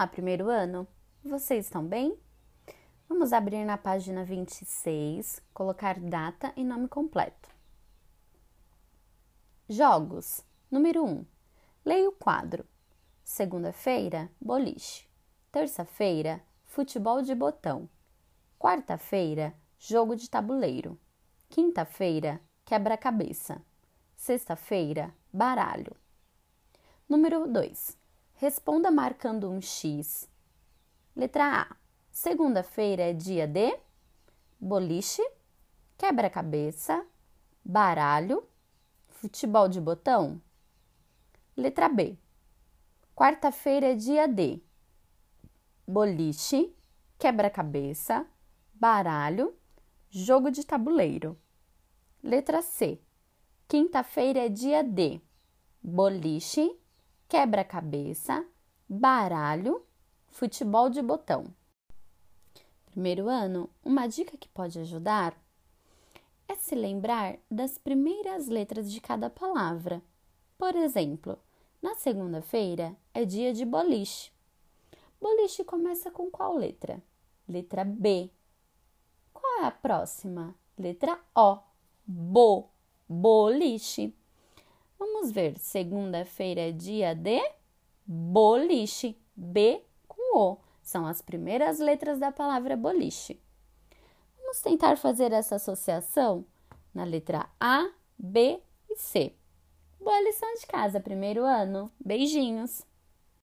Olá, primeiro ano! Vocês estão bem? Vamos abrir na página 26, colocar data e nome completo. Jogos. Número 1. Leia o quadro. Segunda-feira, boliche. Terça-feira, futebol de botão. Quarta-feira, jogo de tabuleiro. Quinta-feira, quebra-cabeça. Sexta-feira, baralho. Número 2. Responda marcando um X. Letra A. Segunda-feira é dia de boliche, quebra-cabeça, baralho, futebol de botão. Letra B. Quarta-feira é dia de boliche, quebra-cabeça, baralho, jogo de tabuleiro. Letra C. Quinta-feira é dia de boliche, quebra-cabeça, baralho, futebol de botão. Primeiro ano, uma dica que pode ajudar é se lembrar das primeiras letras de cada palavra. Por exemplo, na segunda-feira é dia de boliche. Boliche começa com qual letra? Letra B. Qual é a próxima? Letra O. Bo. Boliche. Vamos ver. Segunda-feira é dia de boliche. B com O. São as primeiras letras da palavra boliche. Vamos tentar fazer essa associação na letra A, B e C. Boa lição de casa, primeiro ano. Beijinhos!